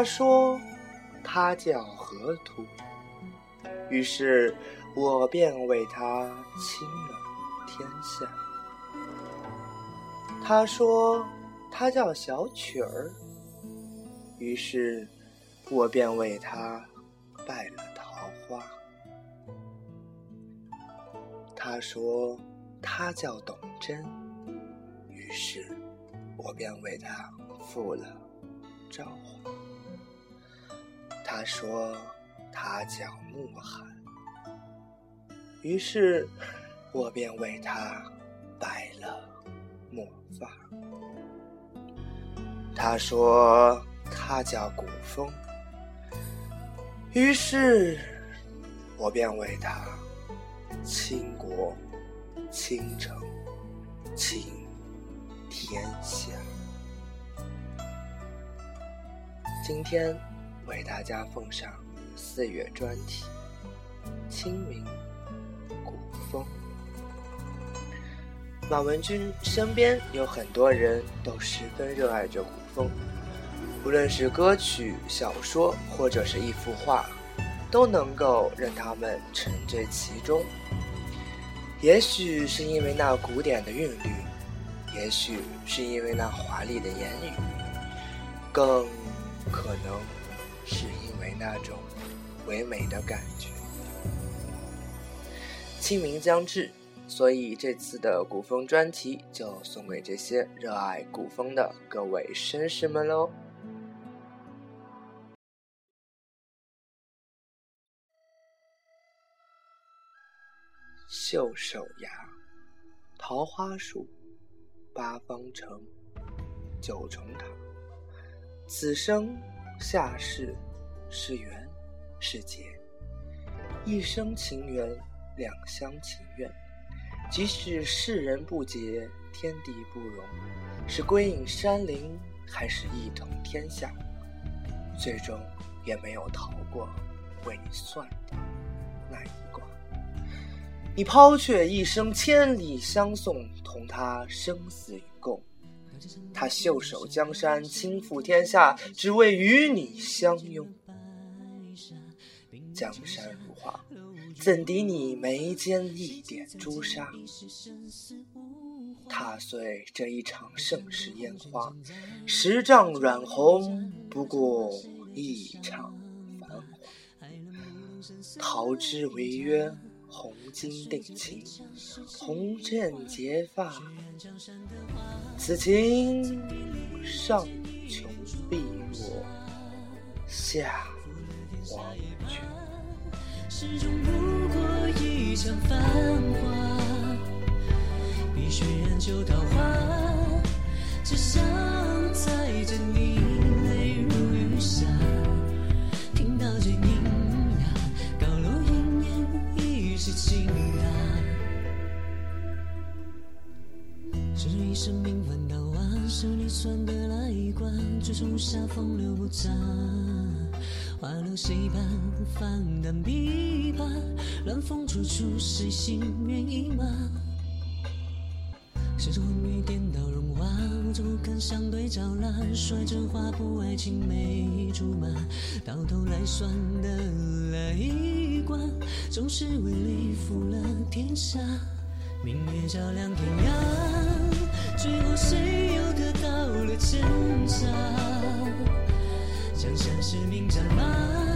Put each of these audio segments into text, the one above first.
他说他叫河图，于是我便为他倾了天下。他说他叫小曲儿，于是我便为他拜了桃花。他说他叫董贞，于是我便为他赴了朝花。他说他叫慕寒，于是我便为他白了墨发。他说他叫古风，于是我便为他倾国倾城倾天下。今天为大家奉上四月专题《清明古风》。马文君身边有很多人都十分热爱着古风，无论是歌曲、小说，或者是一幅画，都能够让他们沉醉其中。也许是因为那古典的韵律，也许是因为那华丽的言语，更可能那种唯美的感觉。清明将至。所以这次的古风专题就送给这些热爱古风的各位绅士们喽。袖手崖，桃花树，八方城，九重塔。此生下世是缘是劫，一生情缘两厢情愿。即使世人不解，天地不容，是归隐山林，还是一统天下，最终也没有逃过为你算的那一卦。你抛却一生千里相送，同他生死与共；他袖手江山，倾覆天下，只为与你相拥。江山如画。怎敌你眉间一点朱砂？踏碎这一场盛世烟花，十丈软红不过一场繁华。桃枝为约，红巾定情，红线结发。此情上穷碧落下黄。始终不过一场繁华，碧血染旧桃花，只想载着你泪如雨下。听到这咿呀，高楼奄奄一世情啊。这一生命凡道啊，是你算的那一卦，最终下风流不杂。花落谁伴？放淡琵琶，乱风处处，谁心猿意马？谁着昏雨颠倒荣华，无足看相对照蜡，率真画布，爱情美竹马，到头来算得了一卦，总是为利负了天下。明月照亮天涯，最后谁又得到了真假？江山是名战马，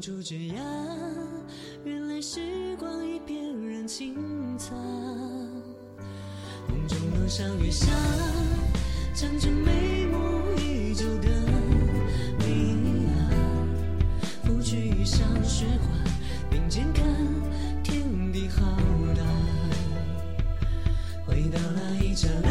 长出枝桠，原来时光已翩然轻擦。梦中楼上月下，站着眉目依旧的你啊，拂去衣上雪花，并肩看天地浩大。回到那一刹那，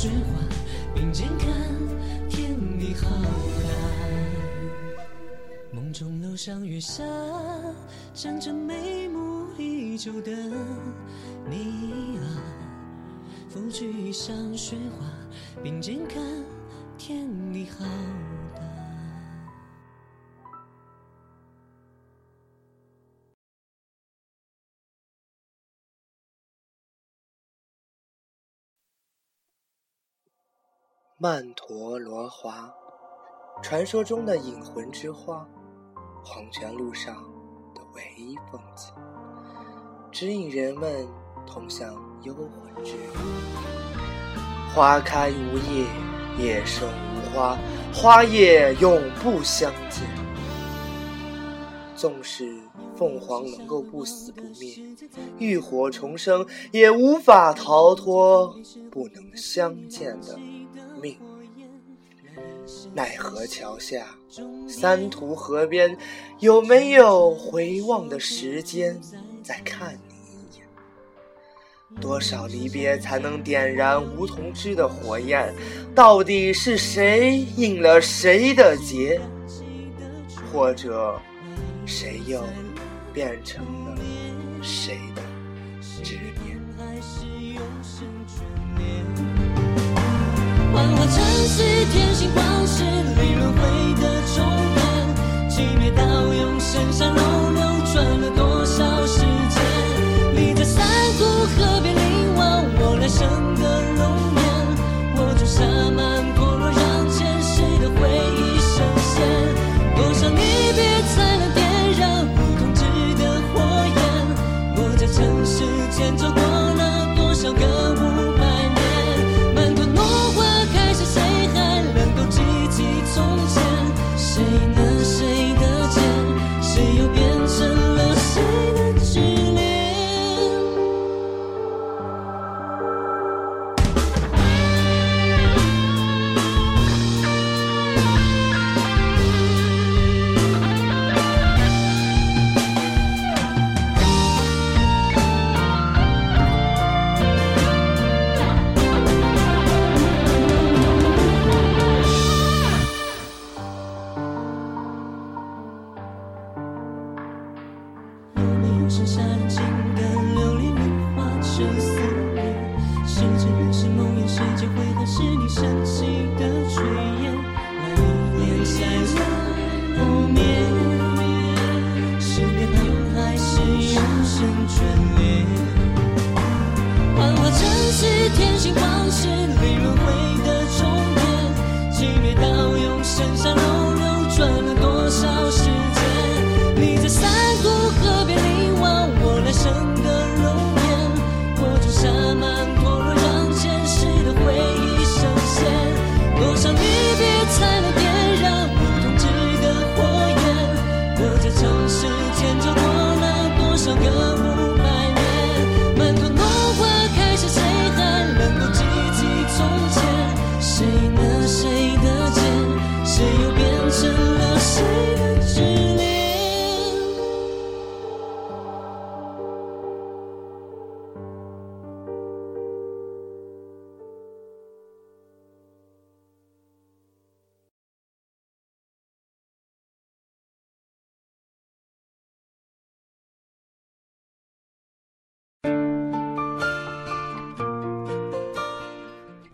雪花，并肩看天地浩大。梦中楼上月下，站着眉目依旧的你啊，拂去衣上雪花，并肩看天地浩。曼陀罗花，传说中的引魂之花，黄泉路上的唯一风景，指引人们通向幽魂之路。花开无叶，叶生无花，花叶永不相见。纵使凤凰能够不死不灭，浴火重生，也无法逃脱不能相见的。奈何桥下，三途河边，有没有回望的时间再看你一眼？多少离别才能点燃梧桐枝的火焰？到底是谁应了谁的劫？或者，谁又变成了谁的执念？幻化成是天星光，是离轮回的终点。寂灭到永生，山楼流转了多少时间？你在山谷河边凝望我来生的容颜，我种下满陀螺，让前世的回忆深陷。多少离别才能点燃不控制的火焰？我在尘世间走过了多少个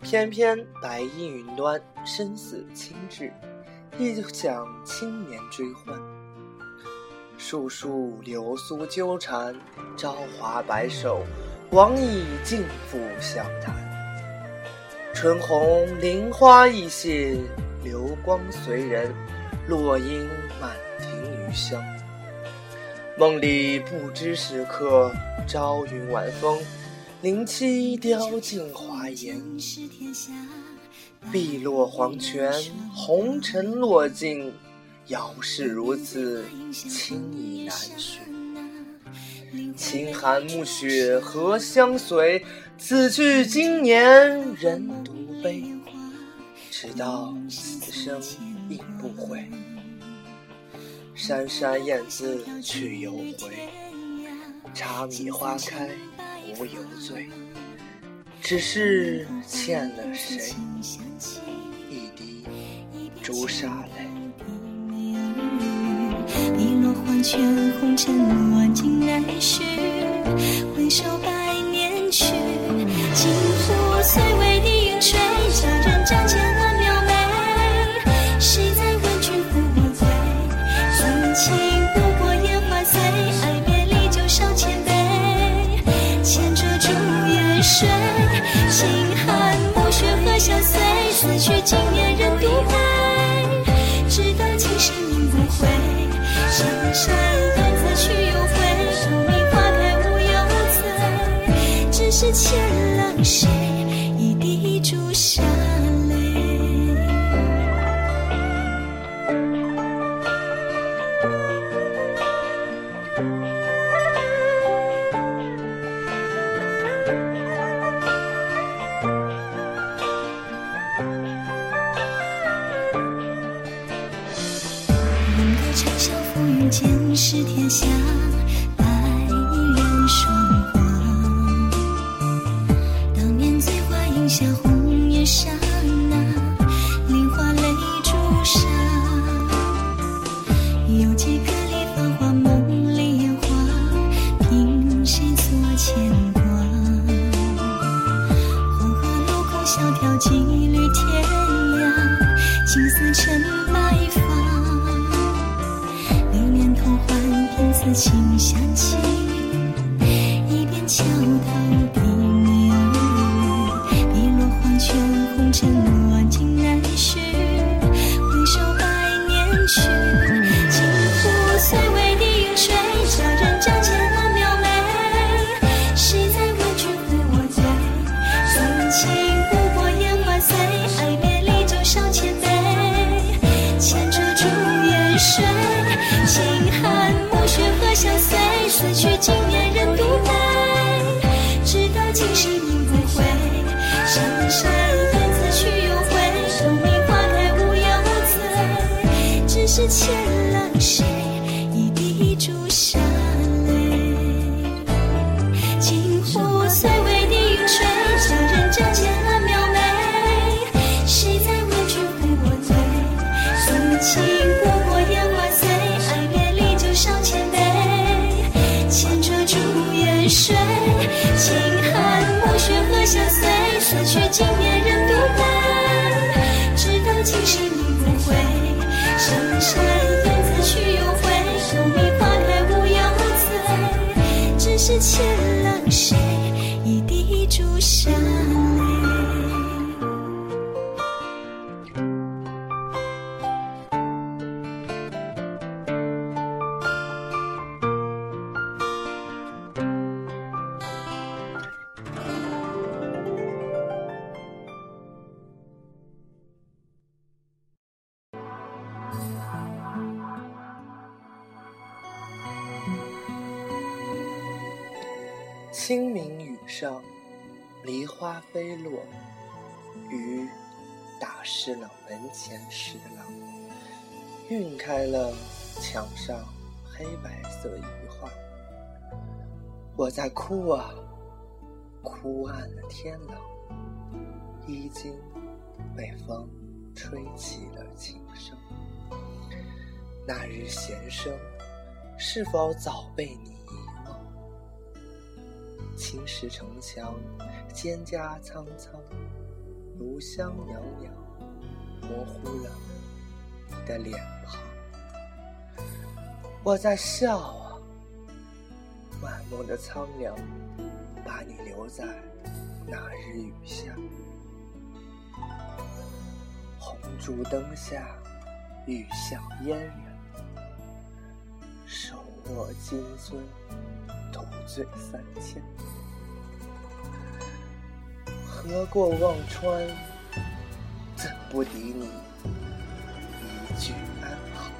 翩翩白衣云端，生死轻至，亦想青年追欢。树树流苏纠缠，朝华白首，往矣尽付笑谈。春红林花易谢，流光随人，落英满庭余香。梦里不知时刻，朝云晚风，灵气凋尽华颜。碧落黄泉，红尘落尽，遥是如此，情意难寻。清寒暮雪何相随？此去经年人独悲。直到此生应不悔。山山燕子去犹回，茶米花开无有罪。只是欠了谁一滴朱砂泪？碧落黄泉，红尘落尽难续。回首百年去，金山花清明雨上，梨花飞落，雨打湿了门前石廊，晕开了墙上黑白色一画。我在哭啊，哭暗了天朗，衣襟被风吹起了琴声。那日弦声，是否早被你？青石城墙，蒹葭苍苍，炉香袅袅，模糊了你的脸庞。我在笑啊，满目的苍凉，把你留在那日雨下。红烛灯下，雨巷烟雨。我金樽独醉三千。何过忘川，怎不敌你一句安好？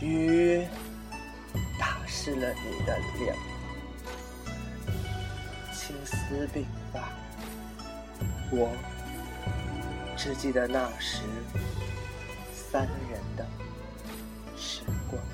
雨打湿了你的脸，青丝鬓发。我只记得那时三人的。辛苦。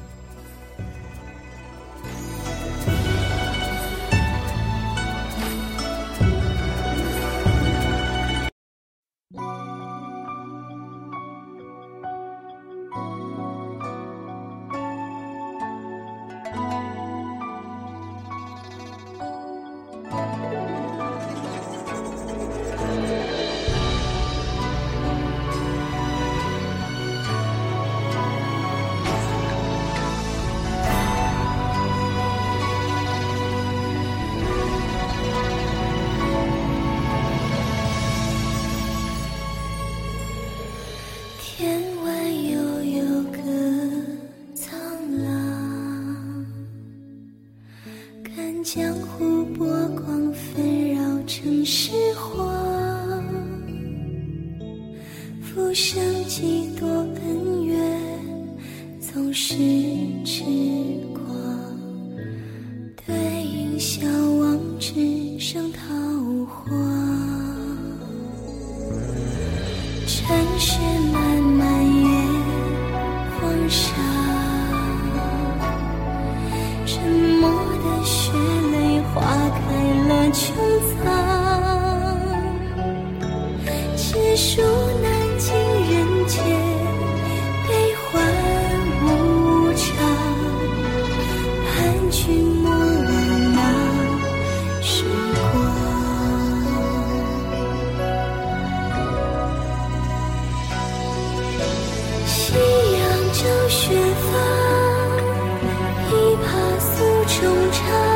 长